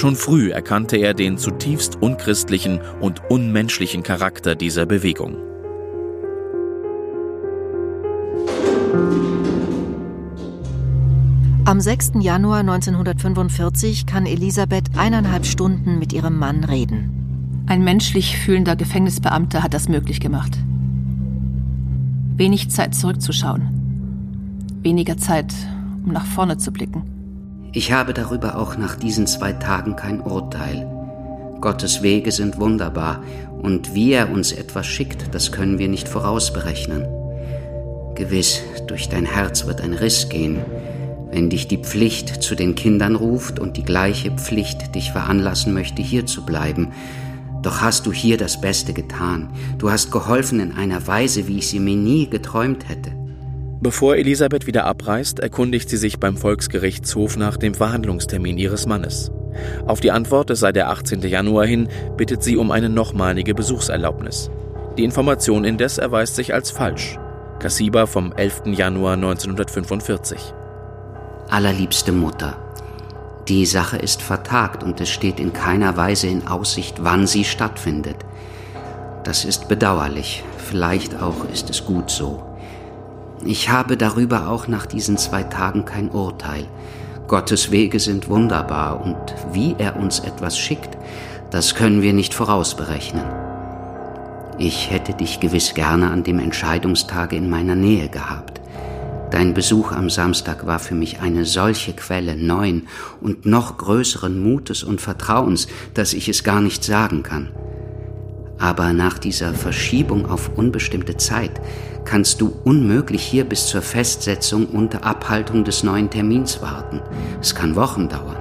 Schon früh erkannte er den zutiefst unchristlichen und unmenschlichen Charakter dieser Bewegung. Am 6. Januar 1945 kann Elisabeth eineinhalb Stunden mit ihrem Mann reden. Ein menschlich fühlender Gefängnisbeamter hat das möglich gemacht. Wenig Zeit zurückzuschauen. Weniger Zeit, um nach vorne zu blicken. Ich habe darüber auch nach diesen zwei Tagen kein Urteil. Gottes Wege sind wunderbar, und wie er uns etwas schickt, das können wir nicht vorausberechnen. Gewiss, durch dein Herz wird ein Riss gehen, wenn dich die Pflicht zu den Kindern ruft und die gleiche Pflicht dich veranlassen möchte, hier zu bleiben. Doch hast du hier das Beste getan. Du hast geholfen in einer Weise, wie ich sie mir nie geträumt hätte. Bevor Elisabeth wieder abreist, erkundigt sie sich beim Volksgerichtshof nach dem Verhandlungstermin ihres Mannes. Auf die Antwort, es sei der 18. Januar hin, bittet sie um eine nochmalige Besuchserlaubnis. Die Information indes erweist sich als falsch. Kassiba vom 11. Januar 1945. Allerliebste Mutter, die Sache ist vertagt und es steht in keiner Weise in Aussicht, wann sie stattfindet. Das ist bedauerlich, vielleicht auch ist es gut so. Ich habe darüber auch nach diesen zwei Tagen kein Urteil. Gottes Wege sind wunderbar und wie er uns etwas schickt, das können wir nicht vorausberechnen. Ich hätte dich gewiss gerne an dem Entscheidungstage in meiner Nähe gehabt. Dein Besuch am Samstag war für mich eine solche Quelle neuen und noch größeren Mutes und Vertrauens, dass ich es gar nicht sagen kann. Aber nach dieser Verschiebung auf unbestimmte Zeit kannst du unmöglich hier bis zur Festsetzung unter Abhaltung des neuen Termins warten. Es kann Wochen dauern,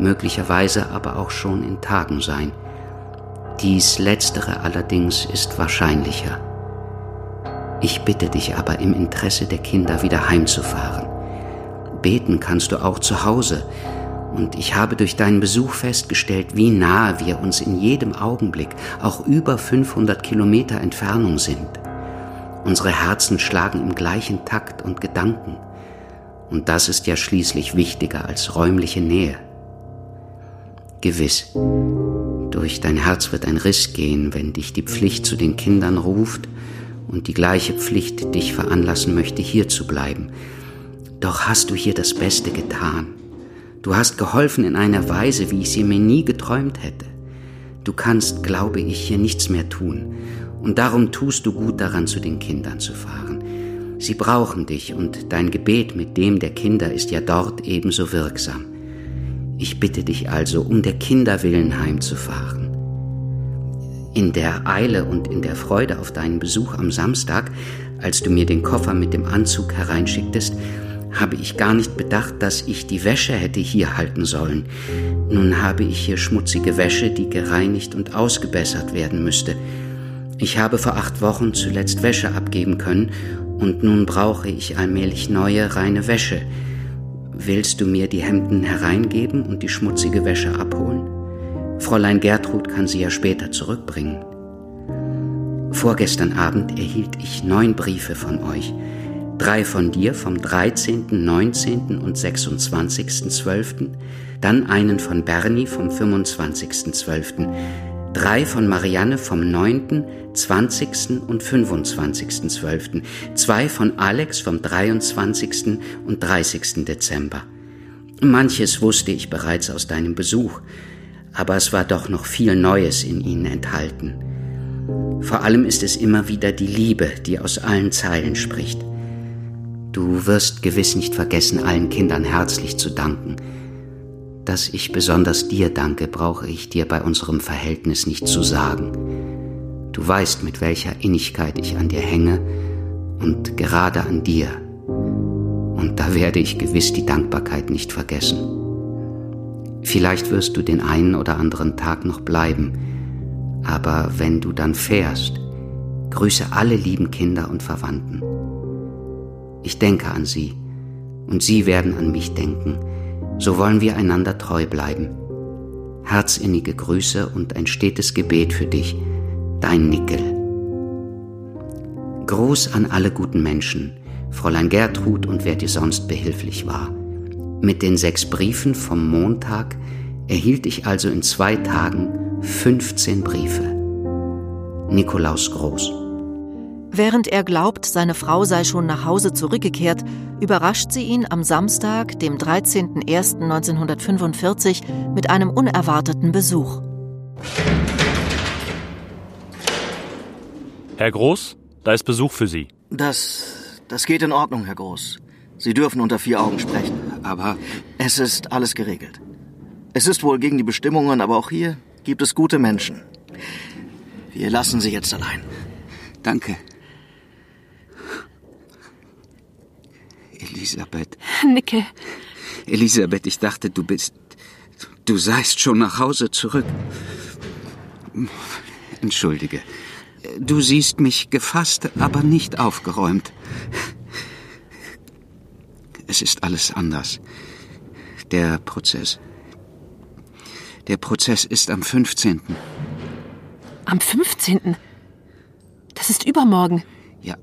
möglicherweise aber auch schon in Tagen sein. Dies letztere allerdings ist wahrscheinlicher. Ich bitte dich aber im Interesse der Kinder wieder heimzufahren. Beten kannst du auch zu Hause, und ich habe durch deinen Besuch festgestellt, wie nahe wir uns in jedem Augenblick, auch über 500 Kilometer Entfernung sind. Unsere Herzen schlagen im gleichen Takt und Gedanken. Und das ist ja schließlich wichtiger als räumliche Nähe. Gewiss, durch dein Herz wird ein Riss gehen, wenn dich die Pflicht zu den Kindern ruft und die gleiche Pflicht dich veranlassen möchte, hier zu bleiben. Doch hast du hier das Beste getan. Du hast geholfen in einer Weise, wie ich sie mir nie geträumt hätte. Du kannst, glaube ich, hier nichts mehr tun. Und darum tust du gut daran, zu den Kindern zu fahren. Sie brauchen dich und dein Gebet mit dem der Kinder ist ja dort ebenso wirksam. Ich bitte dich also, um der Kinder willen heimzufahren. In der Eile und in der Freude auf deinen Besuch am Samstag, als du mir den Koffer mit dem Anzug hereinschicktest, habe ich gar nicht bedacht, dass ich die Wäsche hätte hier halten sollen. Nun habe ich hier schmutzige Wäsche, die gereinigt und ausgebessert werden müsste. Ich habe vor acht Wochen zuletzt Wäsche abgeben können und nun brauche ich allmählich neue, reine Wäsche. Willst du mir die Hemden hereingeben und die schmutzige Wäsche abholen? Fräulein Gertrud kann sie ja später zurückbringen. Vorgestern Abend erhielt ich neun Briefe von euch. Drei von dir vom 13., 19. und 26.12., dann einen von Bernie vom 25.12., drei von Marianne vom 9., 20. und 25.12., zwei von Alex vom 23. und 30. Dezember. Manches wusste ich bereits aus deinem Besuch, aber es war doch noch viel Neues in ihnen enthalten. Vor allem ist es immer wieder die Liebe, die aus allen Zeilen spricht. Du wirst gewiss nicht vergessen, allen Kindern herzlich zu danken. Dass ich besonders dir danke, brauche ich dir bei unserem Verhältnis nicht zu sagen. Du weißt, mit welcher Innigkeit ich an dir hänge und gerade an dir. Und da werde ich gewiss die Dankbarkeit nicht vergessen. Vielleicht wirst du den einen oder anderen Tag noch bleiben, aber wenn du dann fährst, grüße alle lieben Kinder und Verwandten. Ich denke an sie und sie werden an mich denken. So wollen wir einander treu bleiben. Herzinnige Grüße und ein stetes Gebet für dich, dein Nickel. Gruß an alle guten Menschen, Fräulein Gertrud und wer dir sonst behilflich war. Mit den sechs Briefen vom Montag erhielt ich also in zwei Tagen 15 Briefe. Nikolaus Groß. Während er glaubt, seine Frau sei schon nach Hause zurückgekehrt, überrascht sie ihn am Samstag, dem 13.01.1945, mit einem unerwarteten Besuch. Herr Groß, da ist Besuch für Sie. Das, das geht in Ordnung, Herr Groß. Sie dürfen unter vier Augen sprechen. Aber Es ist alles geregelt. Es ist wohl gegen die Bestimmungen, aber auch hier gibt es gute Menschen. Wir lassen Sie jetzt allein. danke. Elisabeth, Nicke, Elisabeth, ich dachte, du bist. Du seist schon nach Hause zurück. Entschuldige. Du siehst mich gefasst, aber nicht aufgeräumt. Es ist alles anders. Der Prozess. Der Prozess ist am 15. am 15. Das ist übermorgen. Ja,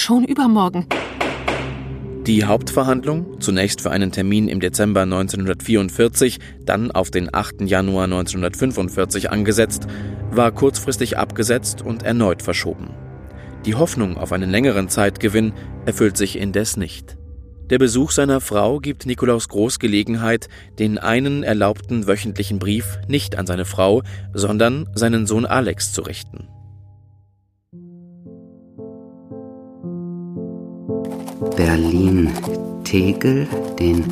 Schon übermorgen. Die Hauptverhandlung, zunächst für einen Termin im Dezember 1944, dann auf den 8. Januar 1945 angesetzt, war kurzfristig abgesetzt und erneut verschoben. Die Hoffnung auf einen längeren Zeitgewinn erfüllt sich indes nicht. Der Besuch seiner Frau gibt Nikolaus Groß Gelegenheit, den einen erlaubten wöchentlichen Brief nicht an seine Frau, sondern seinen Sohn Alex zu richten. Berlin Tegel, den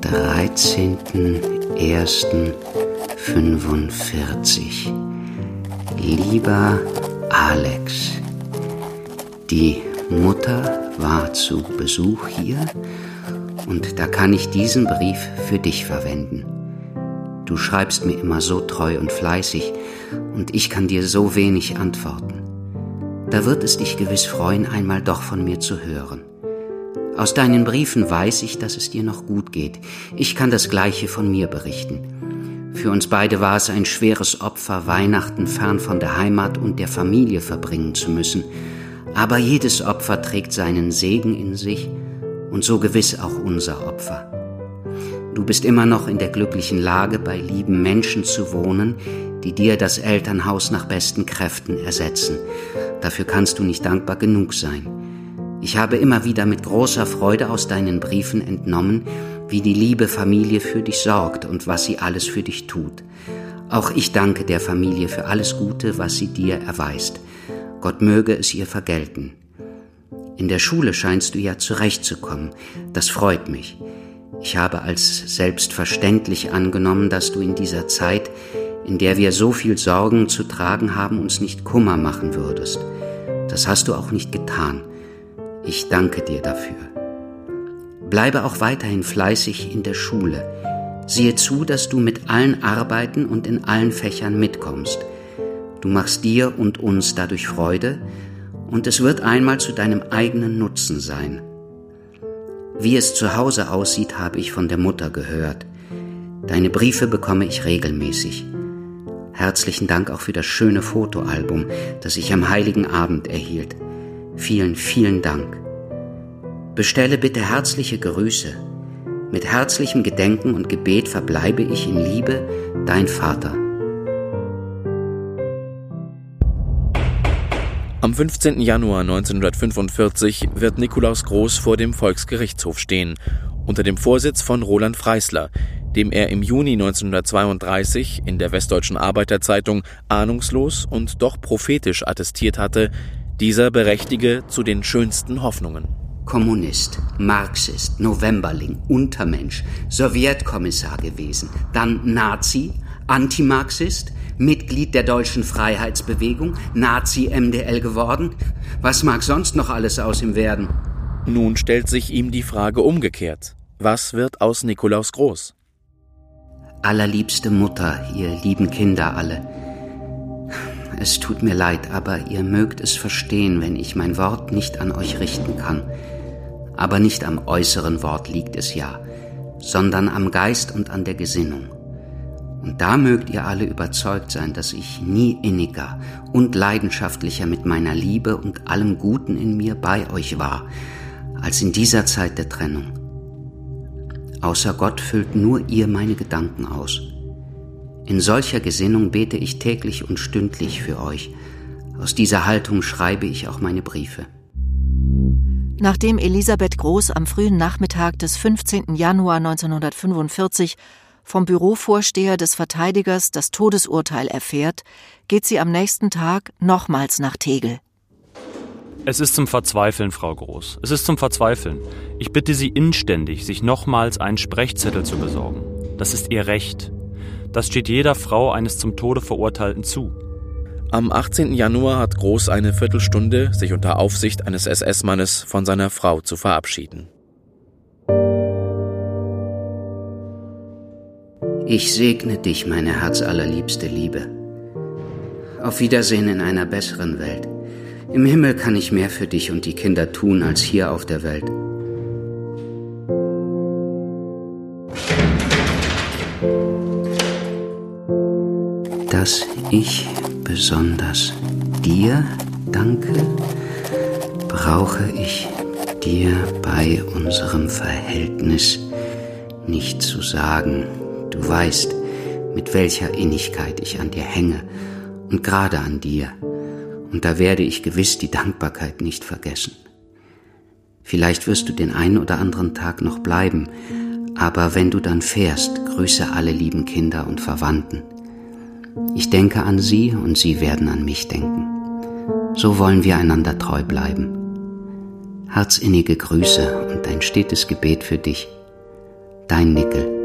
13.01.45. Lieber Alex, die Mutter war zu Besuch hier und da kann ich diesen Brief für dich verwenden. Du schreibst mir immer so treu und fleißig und ich kann dir so wenig antworten. Da wird es dich gewiss freuen, einmal doch von mir zu hören. Aus deinen Briefen weiß ich, dass es dir noch gut geht. Ich kann das Gleiche von mir berichten. Für uns beide war es ein schweres Opfer, Weihnachten fern von der Heimat und der Familie verbringen zu müssen. Aber jedes Opfer trägt seinen Segen in sich und so gewiss auch unser Opfer. Du bist immer noch in der glücklichen Lage, bei lieben Menschen zu wohnen, die dir das Elternhaus nach besten Kräften ersetzen. Dafür kannst du nicht dankbar genug sein. Ich habe immer wieder mit großer Freude aus deinen Briefen entnommen, wie die liebe Familie für dich sorgt und was sie alles für dich tut. Auch ich danke der Familie für alles Gute, was sie dir erweist. Gott möge es ihr vergelten. In der Schule scheinst du ja zurechtzukommen. Das freut mich. Ich habe als selbstverständlich angenommen, dass du in dieser Zeit, in der wir so viel Sorgen zu tragen haben, uns nicht Kummer machen würdest. Das hast du auch nicht getan. Ich danke dir dafür. Bleibe auch weiterhin fleißig in der Schule. Siehe zu, dass du mit allen Arbeiten und in allen Fächern mitkommst. Du machst dir und uns dadurch Freude und es wird einmal zu deinem eigenen Nutzen sein. Wie es zu Hause aussieht, habe ich von der Mutter gehört. Deine Briefe bekomme ich regelmäßig. Herzlichen Dank auch für das schöne Fotoalbum, das ich am heiligen Abend erhielt. Vielen, vielen Dank. Bestelle bitte herzliche Grüße. Mit herzlichem Gedenken und Gebet verbleibe ich in Liebe, dein Vater. Am 15. Januar 1945 wird Nikolaus Groß vor dem Volksgerichtshof stehen, unter dem Vorsitz von Roland Freisler, dem er im Juni 1932 in der Westdeutschen Arbeiterzeitung ahnungslos und doch prophetisch attestiert hatte, dieser berechtige zu den schönsten Hoffnungen. Kommunist, Marxist, Novemberling, Untermensch, Sowjetkommissar gewesen, dann Nazi, Antimarxist, Mitglied der deutschen Freiheitsbewegung, Nazi-MDL geworden. Was mag sonst noch alles aus ihm werden? Nun stellt sich ihm die Frage umgekehrt. Was wird aus Nikolaus Groß? Allerliebste Mutter, ihr lieben Kinder alle. Es tut mir leid, aber ihr mögt es verstehen, wenn ich mein Wort nicht an euch richten kann. Aber nicht am äußeren Wort liegt es ja, sondern am Geist und an der Gesinnung. Und da mögt ihr alle überzeugt sein, dass ich nie inniger und leidenschaftlicher mit meiner Liebe und allem Guten in mir bei euch war, als in dieser Zeit der Trennung. Außer Gott füllt nur ihr meine Gedanken aus. In solcher Gesinnung bete ich täglich und stündlich für euch. Aus dieser Haltung schreibe ich auch meine Briefe. Nachdem Elisabeth Groß am frühen Nachmittag des 15. Januar 1945 vom Bürovorsteher des Verteidigers das Todesurteil erfährt, geht sie am nächsten Tag nochmals nach Tegel. Es ist zum Verzweifeln, Frau Groß. Es ist zum Verzweifeln. Ich bitte Sie inständig, sich nochmals einen Sprechzettel zu besorgen. Das ist Ihr Recht. Das steht jeder Frau eines zum Tode Verurteilten zu. Am 18. Januar hat Groß eine Viertelstunde, sich unter Aufsicht eines SS-Mannes von seiner Frau zu verabschieden. Ich segne dich, meine herzallerliebste Liebe. Auf Wiedersehen in einer besseren Welt. Im Himmel kann ich mehr für dich und die Kinder tun als hier auf der Welt. Dass ich besonders dir danke, brauche ich dir bei unserem Verhältnis nicht zu sagen. Du weißt, mit welcher Innigkeit ich an dir hänge und gerade an dir. Und da werde ich gewiss die Dankbarkeit nicht vergessen. Vielleicht wirst du den einen oder anderen Tag noch bleiben, aber wenn du dann fährst, grüße alle lieben Kinder und Verwandten. Ich denke an sie und sie werden an mich denken. So wollen wir einander treu bleiben. Herzinnige Grüße und ein stetes Gebet für dich. Dein Nickel.